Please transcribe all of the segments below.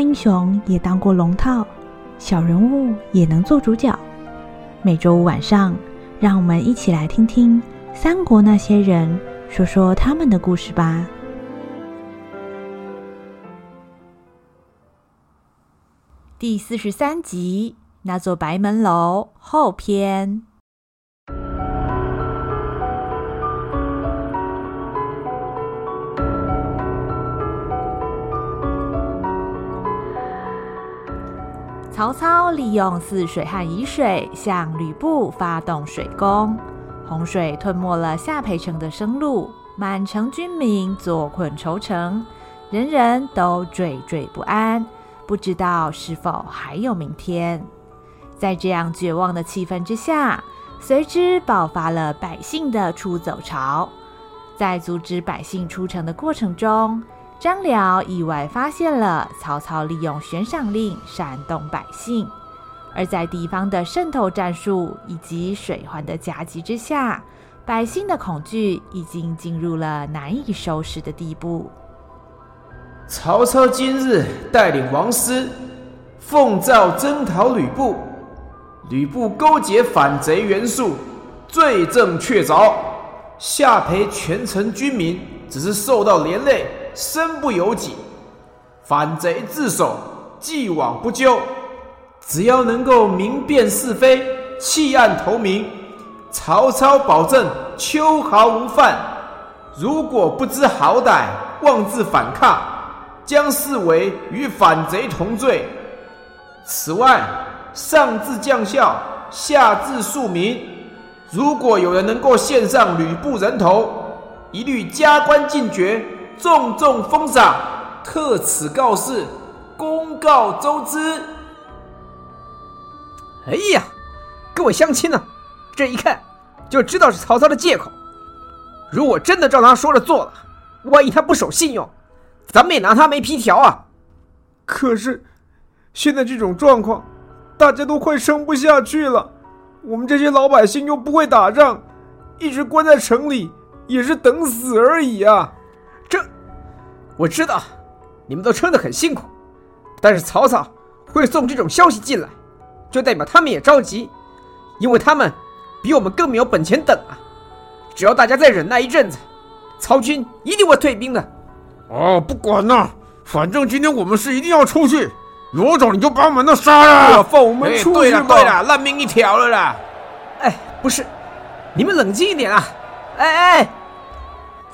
英雄也当过龙套，小人物也能做主角。每周五晚上，让我们一起来听听三国那些人说说他们的故事吧。第四十三集，那座白门楼后篇。曹操利用泗水和沂水向吕布发动水攻，洪水吞没了下邳城的生路，满城军民坐困愁城，人人都惴惴不安，不知道是否还有明天。在这样绝望的气氛之下，随之爆发了百姓的出走潮。在阻止百姓出城的过程中，张辽意外发现了曹操利用悬赏令煽动百姓，而在敌方的渗透战术以及水患的夹击之下，百姓的恐惧已经进入了难以收拾的地步。曹操今日带领王师奉诏征讨吕布，吕布勾结反贼袁术，罪证确凿，下邳全城军民只是受到连累。身不由己，反贼自首，既往不咎。只要能够明辨是非，弃暗投明，曹操保证秋毫无犯。如果不知好歹，妄自反抗，将视为与反贼同罪。此外，上至将校，下至庶民，如果有人能够献上吕布人头，一律加官进爵。重重封赏，特此告示，公告周知。哎呀，各位乡亲呢，这一看就知道是曹操的借口。如果真的照他说的做了，万一他不守信用，咱们也拿他没皮条啊。可是现在这种状况，大家都快撑不下去了。我们这些老百姓又不会打仗，一直关在城里也是等死而已啊。我知道，你们都撑得很辛苦，但是曹操会送这种消息进来，就代表他们也着急，因为他们比我们更没有本钱等啊！只要大家再忍耐一阵子，曹军一定会退兵的。哦，不管了，反正今天我们是一定要出去，有种你就把我们都杀了，放我们出去吧！对了，烂命一条了啦！哎，不是，你们冷静一点啊！哎哎。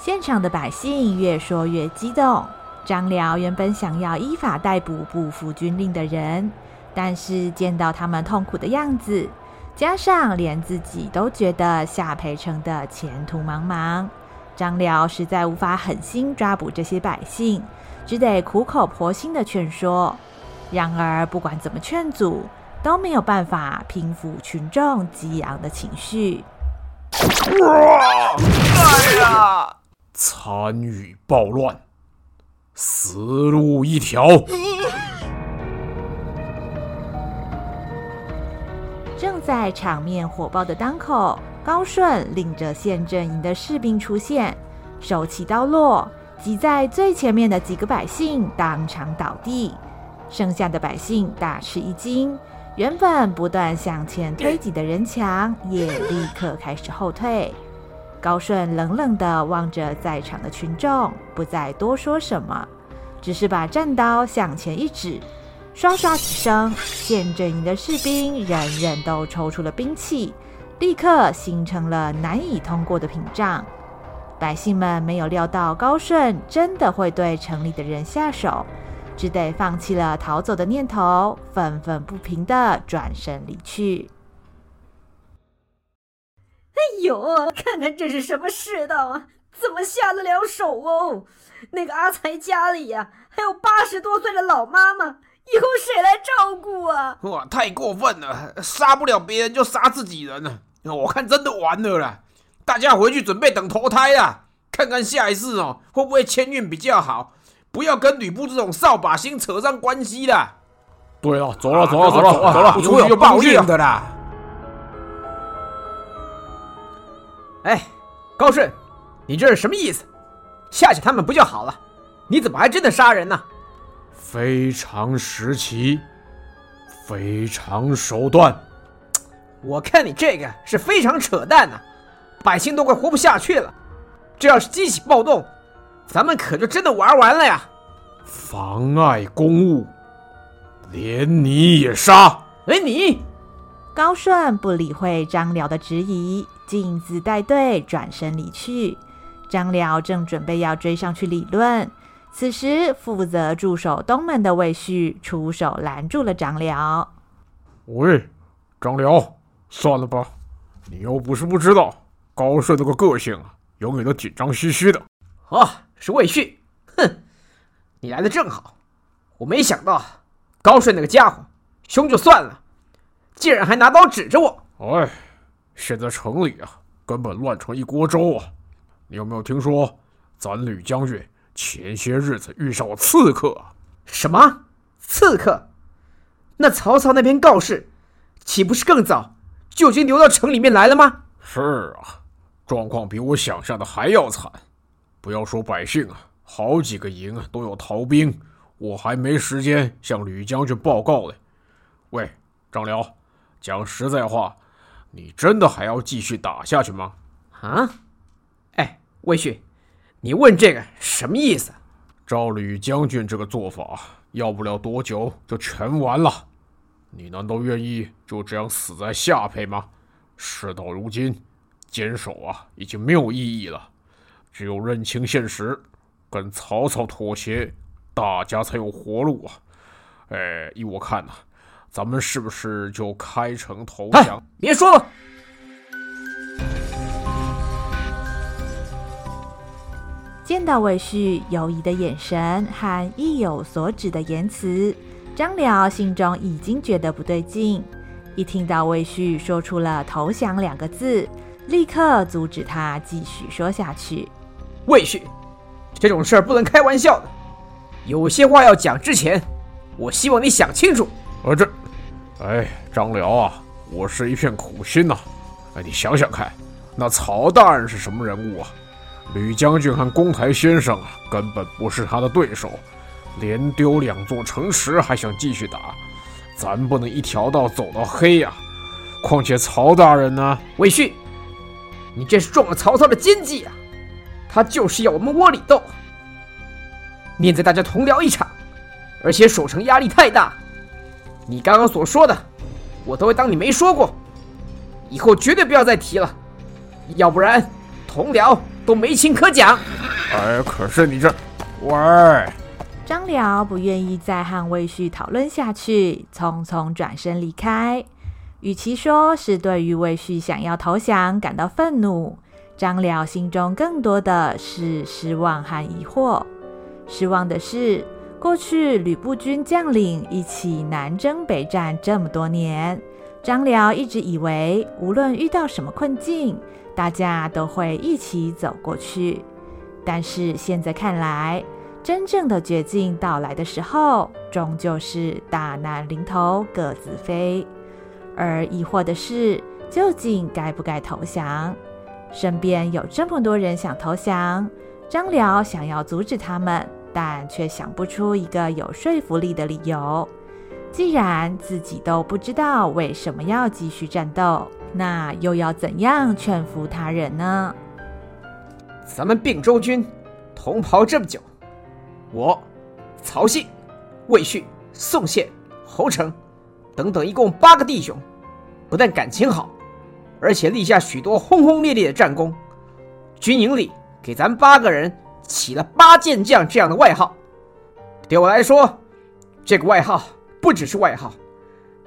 现场的百姓越说越激动。张辽原本想要依法逮捕不服军令的人，但是见到他们痛苦的样子，加上连自己都觉得夏培城的前途茫茫，张辽实在无法狠心抓捕这些百姓，只得苦口婆心的劝说。然而，不管怎么劝阻，都没有办法平复群众激昂的情绪。哇！哎呀！参与暴乱，死路一条。正在场面火爆的当口，高顺领着县阵营的士兵出现，手起刀落，挤在最前面的几个百姓当场倒地，剩下的百姓大吃一惊，原本不断向前推挤的人墙也立刻开始后退。高顺冷冷地望着在场的群众，不再多说什么，只是把战刀向前一指，唰唰几声，县阵营的士兵人人都抽出了兵器，立刻形成了难以通过的屏障。百姓们没有料到高顺真的会对城里的人下手，只得放弃了逃走的念头，愤愤不平地转身离去。哎呦，看看这是什么世道啊！怎么下得了手哦？那个阿才家里呀、啊，还有八十多岁的老妈妈，以后谁来照顾啊？哇，太过分了！杀不了别人就杀自己人了，我看真的完了啦！大家回去准备等投胎啦，看看下一次哦会不会签运比较好，不要跟吕布这种扫把星扯上关系啦。对了，走了，走了，走了，走了，不会有报应的啦。哎，高顺，你这是什么意思？吓吓他们不就好了？你怎么还真的杀人呢？非常时期，非常手段。我看你这个是非常扯淡呐、啊，百姓都快活不下去了。这要是激起暴动，咱们可就真的玩完了呀！妨碍公务，连你也杀！连，你！高顺不理会张辽的质疑，径自带队转身离去。张辽正准备要追上去理论，此时负责驻守东门的魏续出手拦住了张辽。喂，张辽，算了吧，你又不是不知道，高顺那个个性啊。永远都紧张兮兮的。啊，是魏续。哼，你来的正好。我没想到高顺那个家伙凶就算了，竟然还拿刀指着我。哎，现在城里啊，根本乱成一锅粥啊！你有没有听说，咱吕将军前些日子遇上了刺客啊？什么刺客？那曹操那边告示，岂不是更早就已经流到城里面来了吗？是啊。状况比我想象的还要惨，不要说百姓啊，好几个营啊都有逃兵，我还没时间向吕将军报告嘞。喂，张辽，讲实在话，你真的还要继续打下去吗？啊？哎，魏续，你问这个什么意思？照吕将军这个做法，要不了多久就全完了。你难道愿意就这样死在下邳吗？事到如今。坚守啊，已经没有意义了。只有认清现实，跟曹操妥协，大家才有活路啊！哎，依我看呐、啊，咱们是不是就开城投降？别说了。见到魏旭犹疑的眼神和意有所指的言辞，张辽心中已经觉得不对劲。一听到魏旭说出了“投降”两个字，立刻阻止他继续说下去。魏旭，这种事儿不能开玩笑的。有些话要讲之前，我希望你想清楚。啊，这，哎，张辽啊，我是一片苦心呐、啊。哎，你想想看，那曹大人是什么人物啊？吕将军和公台先生啊，根本不是他的对手，连丢两座城池还想继续打，咱不能一条道走到黑呀、啊。况且曹大人呢？魏续。你这是中了曹操的奸计啊！他就是要我们窝里斗。念在大家同僚一场，而且守城压力太大，你刚刚所说的，我都会当你没说过。以后绝对不要再提了，要不然同僚都没情可讲。哎，可是你这，喂！张辽不愿意再和魏续讨论下去，匆匆转身离开。与其说是对于魏续想要投降感到愤怒，张辽心中更多的是失望和疑惑。失望的是，过去吕布军将领一起南征北战这么多年，张辽一直以为无论遇到什么困境，大家都会一起走过去。但是现在看来，真正的绝境到来的时候，终究是大难临头各自飞。而疑惑的是，究竟该不该投降？身边有这么多人想投降，张辽想要阻止他们，但却想不出一个有说服力的理由。既然自己都不知道为什么要继续战斗，那又要怎样劝服他人呢？咱们并州军同袍这么久，我、曹信、魏续、宋宪、侯成。等等，一共八个弟兄，不但感情好，而且立下许多轰轰烈烈的战功。军营里给咱八个人起了“八剑将”这样的外号。对我来说，这个外号不只是外号，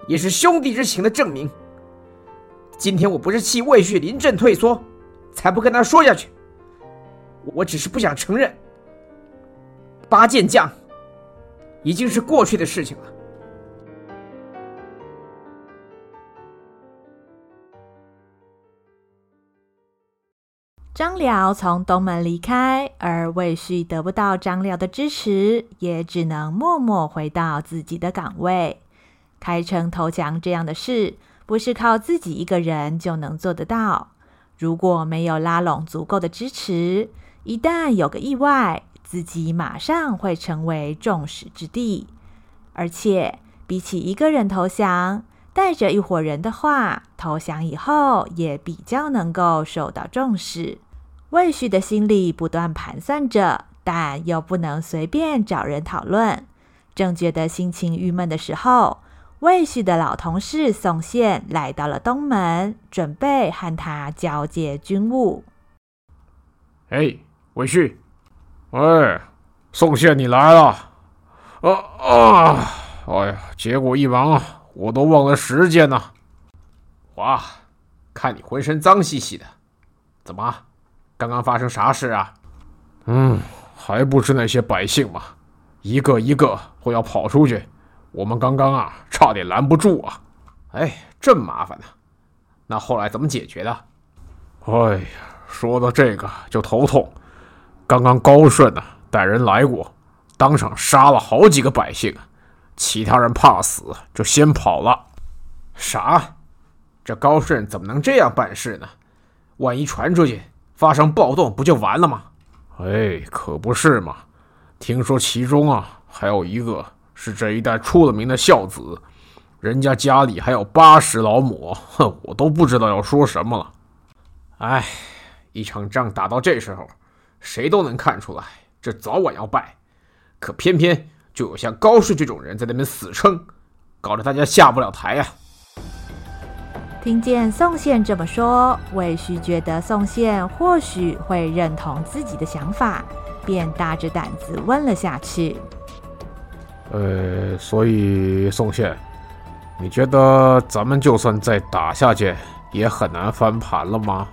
也是兄弟之情的证明。今天我不是气魏旭临阵退缩，才不跟他说下去。我只是不想承认，“八剑将”已经是过去的事情了。张辽从东门离开，而魏续得不到张辽的支持，也只能默默回到自己的岗位。开城投降这样的事，不是靠自己一个人就能做得到。如果没有拉拢足够的支持，一旦有个意外，自己马上会成为众矢之的，而且比起一个人投降，带着一伙人的话，投降以后也比较能够受到重视。魏旭的心里不断盘算着，但又不能随便找人讨论。正觉得心情郁闷的时候，魏旭的老同事宋宪来到了东门，准备和他交接军务。哎，魏旭，哎，宋宪，你来了。啊啊！哎呀，结果一忙啊，我都忘了时间呢。哇，看你浑身脏兮兮的，怎么？刚刚发生啥事啊？嗯，还不是那些百姓嘛，一个一个都要跑出去。我们刚刚啊，差点拦不住啊！哎，这么麻烦呢？那后来怎么解决的？哎呀，说到这个就头痛。刚刚高顺呢、啊，带人来过，当场杀了好几个百姓，其他人怕死，就先跑了。啥？这高顺怎么能这样办事呢？万一传出去发生暴动，不就完了吗？哎，可不是嘛！听说其中啊，还有一个。是这一代出了名的孝子，人家家里还有八十老母，哼，我都不知道要说什么了。哎，一场仗打到这时候，谁都能看出来，这早晚要败。可偏偏就有像高氏这种人在那边死撑，搞得大家下不了台呀、听见宋宪这么说，魏续觉得宋宪或许会认同自己的想法，便大着胆子问了下去。呃，所以宋宪，你觉得咱们就算再打下去，也很难翻盘了吗？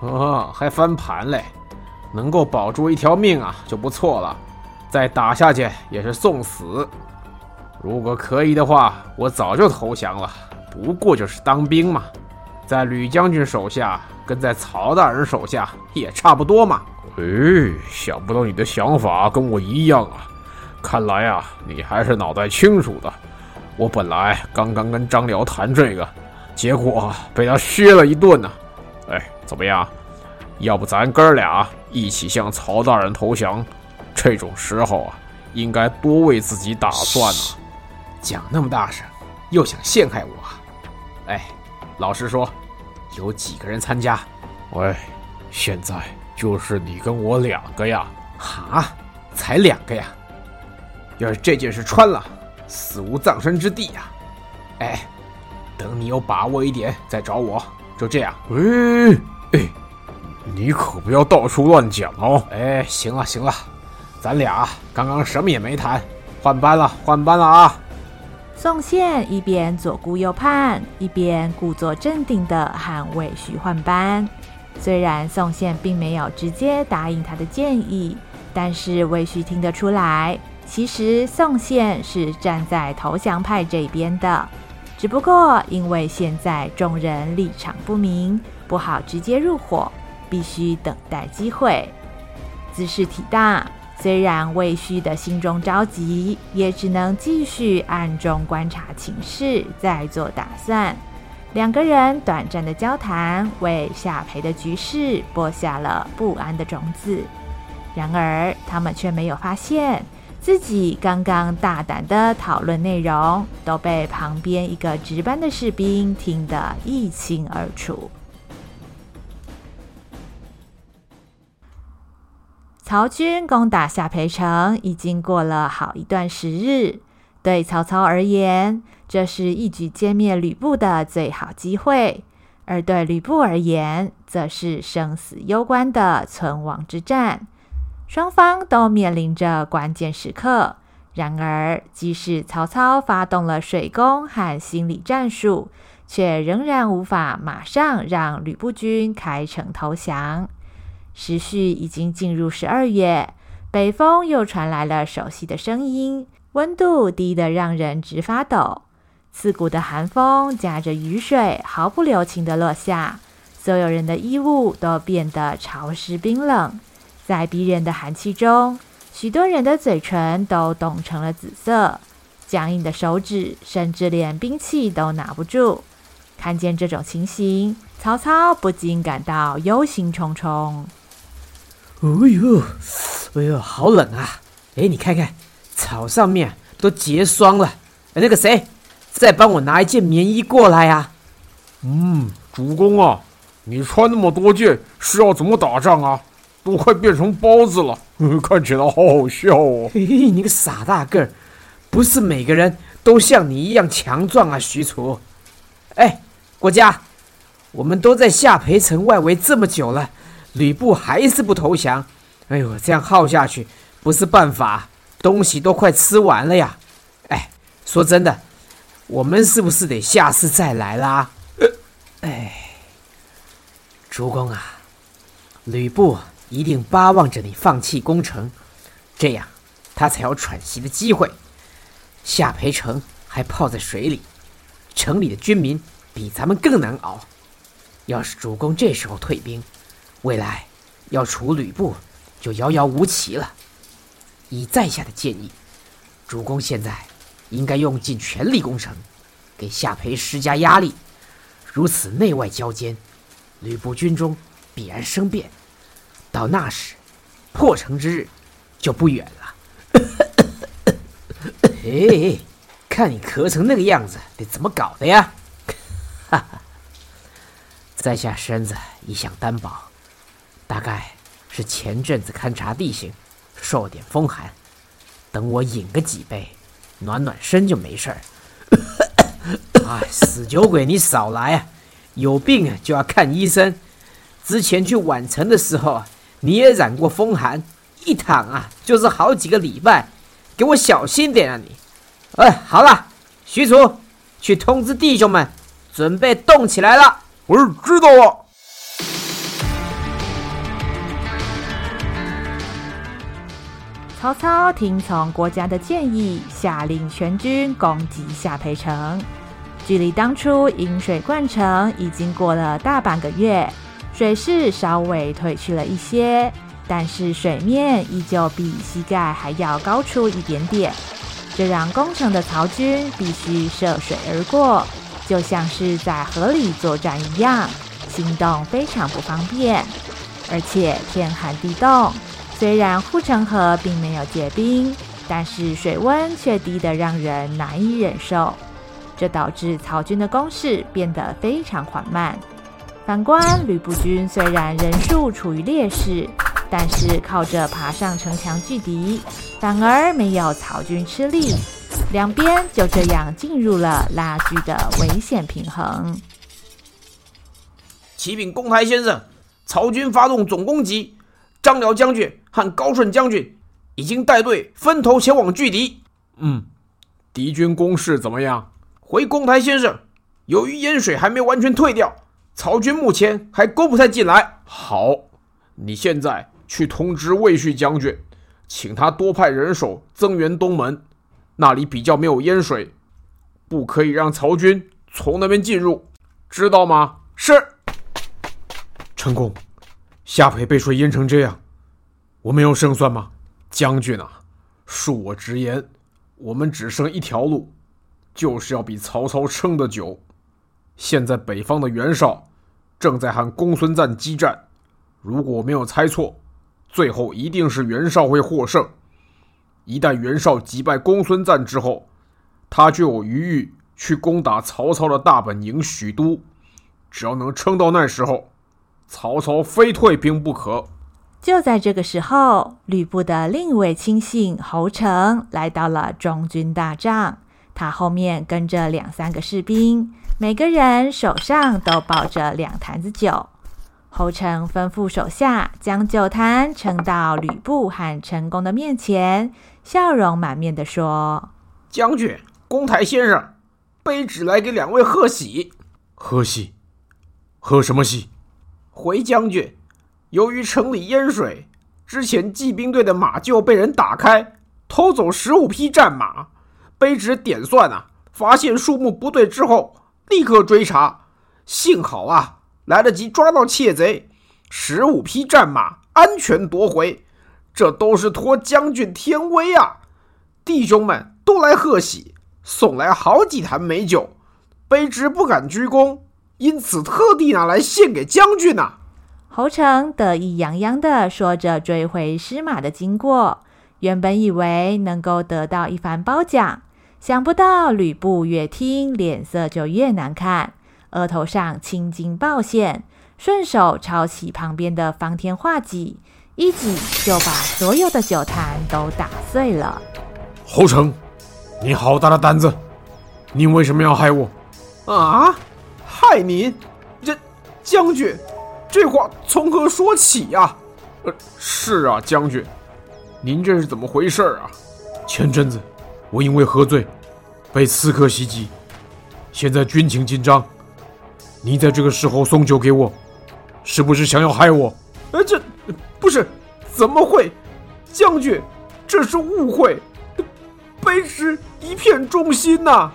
哦，还翻盘嘞？能够保住一条命啊，就不错了。再打下去也是送死。如果可以的话，我早就投降了。不过就是当兵嘛，在吕将军手下，跟在曹大人手下也差不多嘛。哎，想不到你的想法跟我一样啊。看来啊，你还是脑袋清楚的。我本来刚刚跟张辽谈这个，结果被他削了一顿呢。哎，怎么样？要不咱哥俩一起向曹大人投降？这种时候啊，应该多为自己打算呢。讲那么大声，又想陷害我？哎，老实说，有几个人参加？喂，现在就是你跟我两个呀。哈，才两个呀？要是这件事穿了，死无葬身之地呀！哎，等你有把握一点再找我，就这样。哎哎，你可不要到处乱讲哦！哎，行了行了，咱俩刚刚什么也没谈，换班了换班了啊！宋宪一边左顾右盼，一边故作镇定地和魏续换班。虽然宋宪并没有直接答应他的建议，但是魏续听得出来。其实宋宪是站在投降派这边的，只不过因为现在众人立场不明，不好直接入伙，必须等待机会。姿势体大，虽然魏续的心中着急，也只能继续暗中观察情势，再做打算。两个人短暂的交谈，为下邳的局势播下了不安的种子。然而，他们却没有发现。自己刚刚大胆的讨论内容，都被旁边一个值班的士兵听得一清二楚。曹军攻打下邳城已经过了好一段时日，对曹操而言，这是一举歼灭吕布的最好机会；而对吕布而言，则是生死攸关的存亡之战。双方都面临着关键时刻，然而，即使曹操发动了水攻和心理战术，却仍然无法马上让吕布军开城投降。时序已经进入十二月，北风又传来了熟悉的声音，温度低得让人直发抖，刺骨的寒风夹着雨水，毫不留情地落下，所有人的衣物都变得潮湿冰冷。在逼人的寒气中，许多人的嘴唇都冻成了紫色，僵硬的手指甚至连兵器都拿不住。看见这种情形，曹操不禁感到忧心忡忡。哎呦，哎呦，好冷啊！哎，你看看，草上面都结霜了。那个谁，再帮我拿一件棉衣过来呀、啊？嗯，主公啊，你穿那么多件是要怎么打仗啊？都快变成包子了，看起来好好笑哦。嘿嘿，你个傻大个儿，不是每个人都像你一样强壮啊，许褚。哎，国家，我们都在下邳城外围这么久了，吕布还是不投降。哎呦，这样耗下去不是办法，东西都快吃完了呀。哎，说真的，我们是不是得下次再来啦？呃，哎，主公啊，吕布。一定巴望着你放弃攻城，这样他才有喘息的机会。下邳城还泡在水里，城里的军民比咱们更难熬。要是主公这时候退兵，未来要除吕布就遥遥无期了。以在下的建议，主公现在应该用尽全力攻城，给下邳施加压力。如此内外交煎，吕布军中必然生变。到那时，破城之日就不远了。哎，看你咳成那个样子，得怎么搞的呀？哈哈，在下身子一向单薄，大概是前阵子勘察地形，受点风寒。等我饮个几杯，暖暖身就没事儿。哎，死酒鬼，你少来啊！有病啊就要看医生。之前去宛城的时候。你也染过风寒，一躺啊就是好几个礼拜，给我小心点啊你！哎，好了，许褚，去通知弟兄们，准备动起来了。我知道了。曹操听从国家的建议，下令全军攻击下邳城。距离当初引水灌城已经过了大半个月。水势稍微退去了一些，但是水面依旧比膝盖还要高出一点点，这让攻城的曹军必须涉水而过，就像是在河里作战一样，行动非常不方便。而且天寒地冻，虽然护城河并没有结冰，但是水温却低得让人难以忍受，这导致曹军的攻势变得非常缓慢。反观吕布军，虽然人数处于劣势，但是靠着爬上城墙拒敌，反而没有曹军吃力，两边就这样进入了拉锯的危险平衡。启禀公台先生，曹军发动总攻击，张辽将军和高顺将军已经带队分头前往拒敌。嗯，敌军攻势怎么样？回公台先生，由于淹水还没完全退掉。曹军目前还攻不太进来。好，你现在去通知魏续将军，请他多派人手增援东门，那里比较没有淹水，不可以让曹军从那边进入，知道吗？是。成功，下邳被水淹成这样，我们有胜算吗？将军啊，恕我直言，我们只剩一条路，就是要比曹操撑得久。现在北方的袁绍正在和公孙瓒激战，如果我没有猜错，最后一定是袁绍会获胜。一旦袁绍击败公孙瓒之后，他就有余裕去攻打曹操的大本营许都。只要能撑到那时候，曹操非退兵不可。就在这个时候，吕布的另一位亲信侯成来到了中军大帐，他后面跟着两三个士兵。每个人手上都抱着两坛子酒，侯成吩咐手下将酒坛呈到吕布和陈宫的面前，笑容满面地说：“将军、公台先生，卑职来给两位贺喜。贺喜？贺什么喜？回将军，由于城里淹水，之前骑兵队的马厩被人打开，偷走十五匹战马。卑职点算啊，发现数目不对之后。”立刻追查，幸好啊，来得及抓到窃贼，十五匹战马安全夺回，这都是托将军天威啊！弟兄们都来贺喜，送来好几坛美酒，卑职不敢居功，因此特地拿来献给将军呐、啊。侯成得意洋洋地说着追回失马的经过，原本以为能够得到一番褒奖，想不到吕布越听脸色就越难看，额头上青筋暴现，顺手抄起旁边的方天画戟，一戟就把所有的酒坛都打碎了。侯成，你好大的胆子！你为什么要害我？啊，害您？这将军，这话从何说起呀？呃，是啊，将军，您这是怎么回事啊？前阵子我因为喝醉，被刺客袭击，现在军情紧张，你在这个时候送酒给我，是不是想要害我？呃，这不是，怎么会？将军，这是误会，卑职一片忠心呐、啊。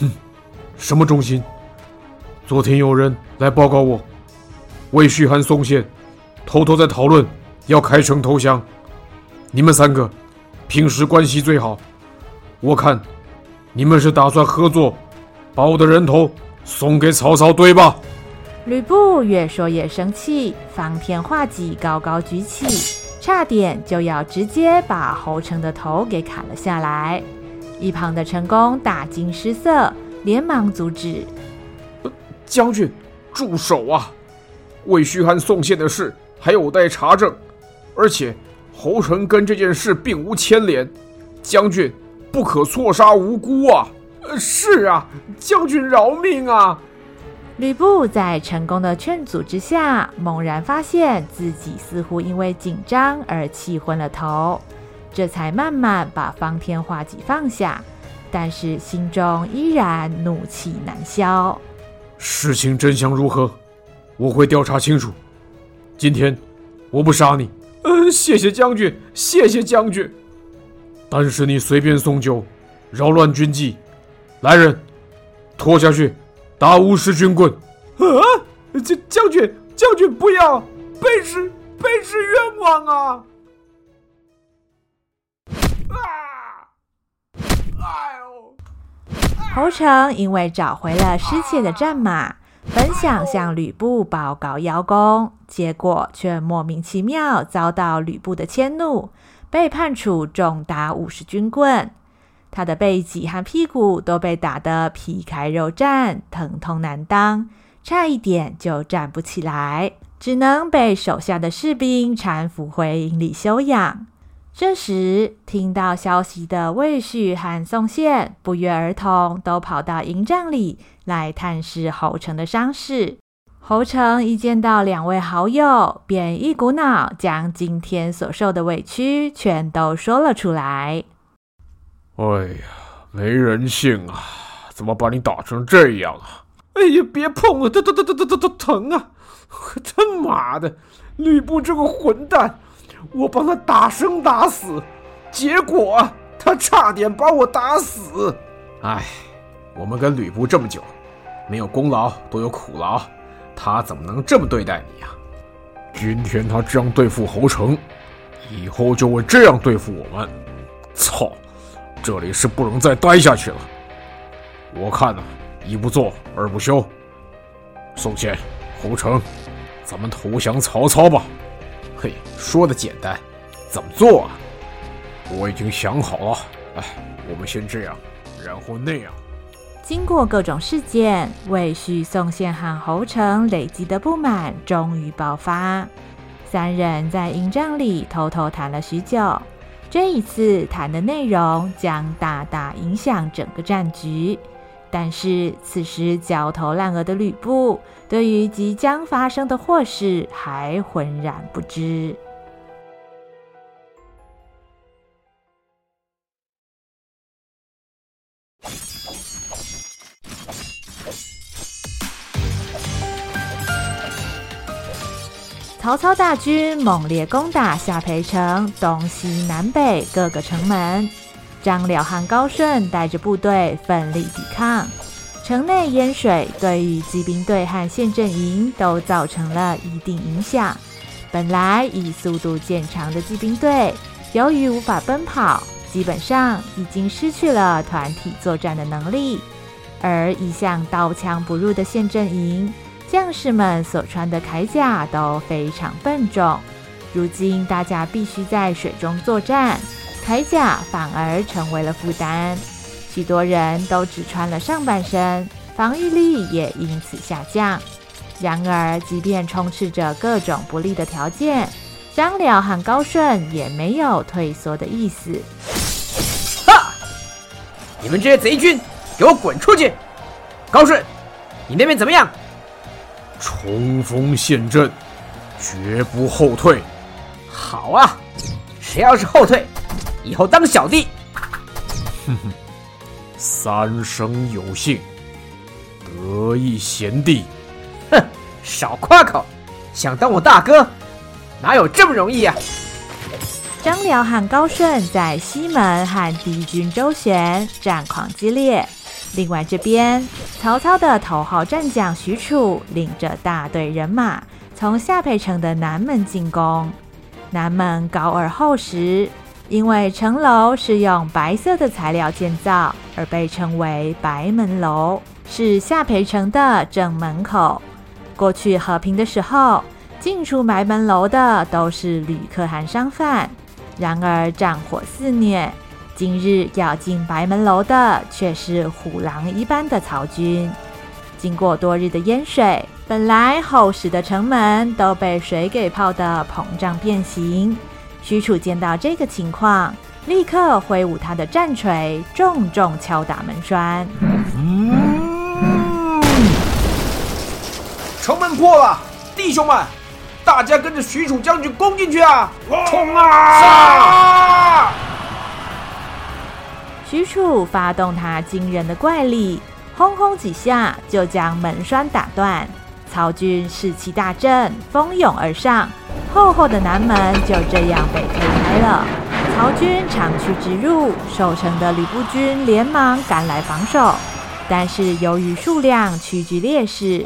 哼，什么忠心？昨天有人来报告我，魏续和宋宪偷偷在讨论要开城投降。你们三个平时关系最好，我看你们是打算合作，把我的人头送给曹操，对吧？吕布越说越生气，方天画戟高高举起，差点就要直接把侯成的头给砍了下来。一旁的陈宫大惊失色，连忙阻止：“将军，住手啊！魏续和宋宪的事还有待查证，而且侯成跟这件事并无牵连，将军不可错杀无辜啊！”“是啊，将军饶命啊！”吕布在成功的劝阻之下，猛然发现自己似乎因为紧张而气昏了头。这才慢慢把方天画戟放下，但是心中依然怒气难消。事情真相如何？我会调查清楚。今天我不杀你。嗯，谢谢将军，谢谢将军。但是你随便送酒，扰乱军纪，来人，拖下去，打五十军棍。啊！将将军，将军不要，卑职卑职冤枉啊！侯成因为找回了失窃的战马，本想向吕布报告邀功，结果却莫名其妙遭到吕布的迁怒，被判处重打五十军棍。他的背脊和屁股都被打得皮开肉绽，疼痛难当，差一点就站不起来，只能被手下的士兵搀扶回营里休养。这时，听到消息的魏续和宋宪不约而同都跑到营帐里来探视侯成的伤势。侯成一见到两位好友，便一股脑将今天所受的委屈全都说了出来。哎呀，没人性啊！怎么把你打成这样啊？哎呀，别碰了，都都都都都都疼啊！他妈的，吕布这个混蛋！我帮他打生打死，结果他差点把我打死。唉，我们跟吕布这么久，没有功劳都有苦劳，他怎么能这么对待你呀？今天他这样对付侯成，以后就会这样对付我们。操，这里是不能再待下去了。我看呢，一不做二不休。宋宪、侯成，咱们投降曹操吧。嘿，说的简单，怎么做啊？我已经想好了。哎，我们先这样，然后那样。经过各种事件，魏续、宋宪和侯成累积的不满终于爆发。三人在营帐里偷偷谈了许久。这一次谈的内容将大大影响整个战局。但是此时焦头烂额的吕布，对于即将发生的祸事还浑然不知。曹操大军猛烈攻打下邳城东西南北各个城门。张辽和高顺带着部队奋力抵抗，城内淹水对于骑兵队和陷阵营都造成了一定影响。本来以速度见长的骑兵队，由于无法奔跑，基本上已经失去了团体作战的能力。而一向刀枪不入的陷阵营，将士们所穿的铠甲都非常笨重。如今大家必须在水中作战。铠甲反而成为了负担。许多人都只穿了上半身，防御力也因此下降。然而，即便充斥着各种不利的条件，张辽和高顺也没有退缩的意思。哈！你们这些贼军，给我滚出去！高顺，你那边怎么样？冲锋陷阵，绝不后退。好啊，谁要是后退，以后当小弟。哼哼，三生有幸，得一贤弟。哼，少夸口，想当我大哥？哪有这么容易呀、啊？张辽和高顺在西门和敌军周旋，战况激烈。另外这边，曹操的头号战将许褚领着大队人马从下沛城的南门进攻。南门高而厚实，因为城楼是用白色的材料建造，而被称为白门楼，是下邳城的正门口。过去和平的时候，进出白门楼的都是旅客和商贩，然而战火肆虐，今日要进白门楼的却是虎狼一般的曹军。经过多日的淹水，本来厚实的城门都被水给泡得膨胀变形。许褚见到这个情况，立刻挥舞他的战锤，重重敲打门栓。嗯，城门破了，弟兄们！大家跟着许褚将军攻进去啊！冲啊！杀！许褚发动他惊人的怪力，轰轰几下就将门栓打断。曹军士气大振，蜂拥而上，厚厚的南门就这样被推开了。曹军长驱直入，守城的吕布军连忙赶来防守，但是由于数量屈居劣势。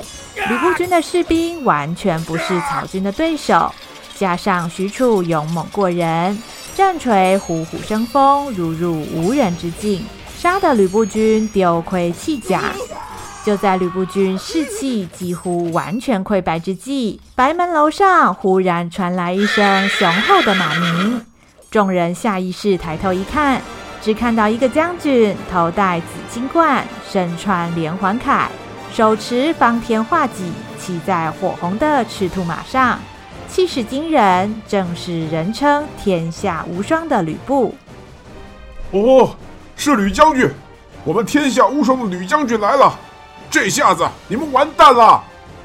吕布军的士兵完全不是曹军的对手，加上许褚勇猛过人，战锤虎虎生风，如入无人之境，杀得吕布军丢盔弃甲。就在吕布军士气几乎完全溃败之际，白门楼上忽然传来一声雄厚的马鸣，众人下意识抬头一看，只看到一个将军头戴紫金冠，身穿连环铠。手持方天画戟，骑在火红的赤兔马上，气势惊人，正是人称天下无双的吕布。哦，是吕将军，我们天下无双的吕将军来了！这下子你们完蛋了！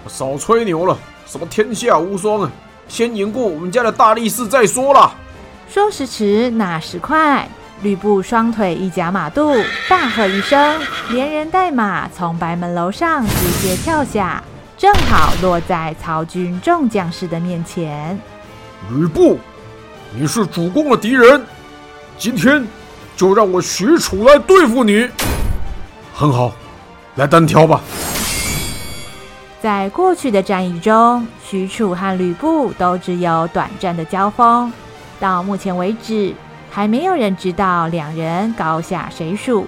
少吹牛了，什么天下无双啊？先赢过我们家的大力士再说了。说时迟，那时快。吕布双腿一夹马肚，大喝一声，连人带马从白门楼上直接跳下，正好落在曹军众将士的面前。吕布，你是主公的敌人，今天就让我许褚来对付你。很好，来单挑吧。在过去的战役中，许褚和吕布都只有短暂的交锋，到目前为止。还没有人知道两人高下谁属。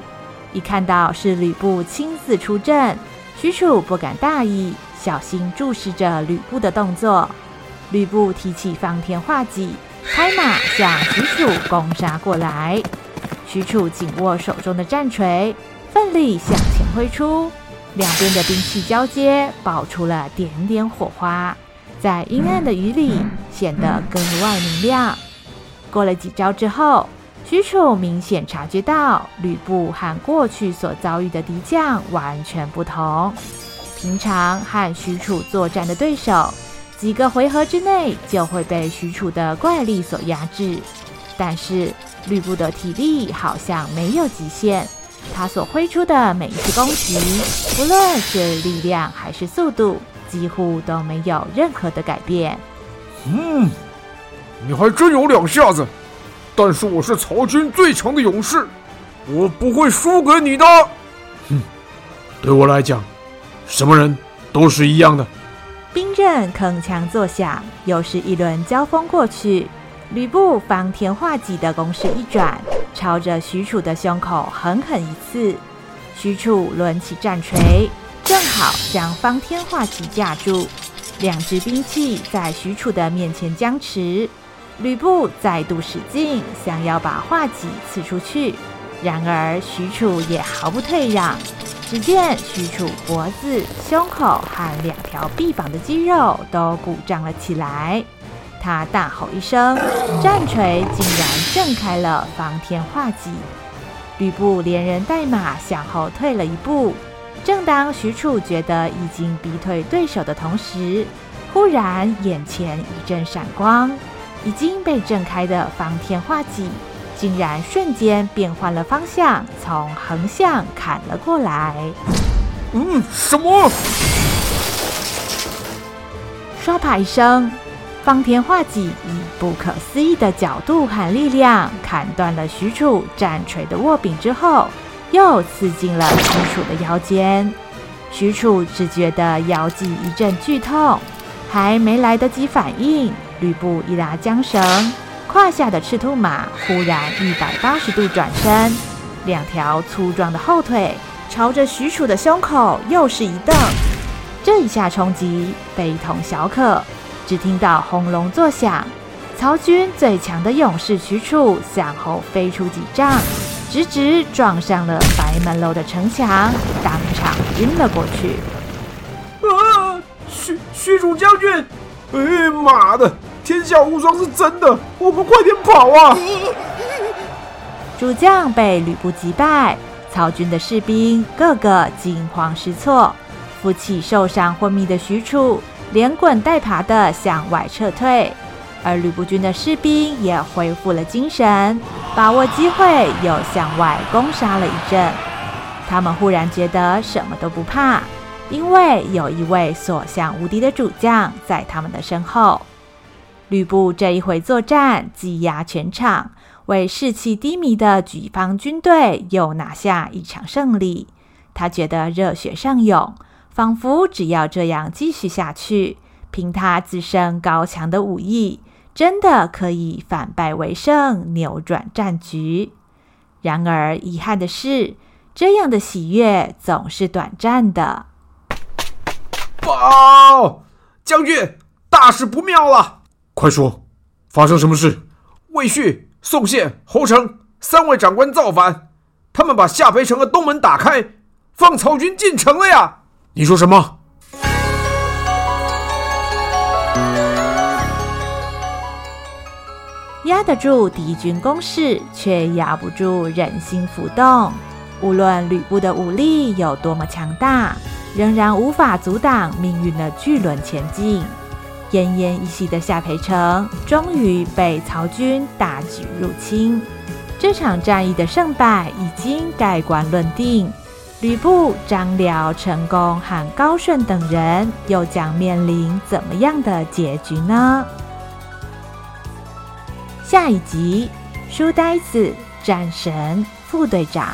一看到是吕布亲自出阵，许褚不敢大意，小心注视着吕布的动作。吕布提起方天画戟，拍马向许褚攻杀过来。许褚紧握手中的战锤，奋力向前挥出，两边的兵器交接，爆出了点点火花，在阴暗的雨里显得格外明亮。过了几招之后，许褚明显察觉到吕布和过去所遭遇的敌将完全不同。平常和许褚作战的对手，几个回合之内就会被许褚的怪力所压制。但是吕布的体力好像没有极限，他所挥出的每一次攻击，不论是力量还是速度，几乎都没有任何的改变。嗯。你还真有两下子，但是我是曹军最强的勇士，我不会输给你的。哼，对我来讲，什么人都是一样的。兵刃铿锵作响，又是一轮交锋过去。吕布方天画戟的攻势一转，朝着许褚的胸口狠狠一刺。许褚抡起战锤，正好将方天画戟架住，两支兵器在许褚的面前僵持。吕布再度使劲，想要把画戟刺出去，然而许褚也毫不退让。只见许褚脖子、胸口和两条臂膀的肌肉都鼓胀了起来。他大吼一声，战锤竟然震开了方天画戟。吕布连人带马向后退了一步。正当许褚觉得已经逼退对手的同时，忽然眼前一阵闪光，已经被震开的方天画戟。竟然瞬间变换了方向，从横向砍了过来。嗯，什么？唰啪一声，方天画戟以不可思议的角度和力量砍断了许褚战锤的握柄之后，又刺进了许褚的腰间。许褚只觉得腰际一阵剧痛，还没来得及反应，吕布一拉缰绳。胯下的赤兔马忽然一百八十度转身，两条粗壮的后腿朝着许褚的胸口又是一蹬。这一下冲击非同小可，只听到轰隆作响，曹军最强的勇士许褚向后飞出几丈，直直撞上了白门楼的城墙，当场晕了过去。啊，许许褚将军！哎妈的！天下无双是真的，我们快点跑啊！主将被吕布击败，曹军的士兵个个惊慌失措，扶起受伤昏迷的许褚，连滚带爬地向外撤退。而吕布军的士兵也恢复了精神，把握机会又向外攻杀了一阵。他们忽然觉得什么都不怕，因为有一位所向无敌的主将在他们的身后。吕布这一回作战，技压全场，为士气低迷的己方军队又拿下一场胜利。他觉得热血上涌，仿佛只要这样继续下去，凭他自身高强的武艺，真的可以反败为胜，扭转战局。然而遗憾的是，这样的喜悦总是短暂的。报，将军，大事不妙了！快说，发生什么事？魏续、宋宪、侯成三位长官造反，他们把下邳城的东门打开，放曹军进城了呀！你说什么？压得住敌军攻势，却压不住人心浮动。无论吕布的武力有多么强大，仍然无法阻挡命运的巨轮前进。奄奄一息的夏培城终于被曹军大举入侵，这场战役的胜败已经盖棺论定。吕布、张辽、陈宫和高顺等人又将面临怎么样的结局呢？下一集，书呆子战神副队长。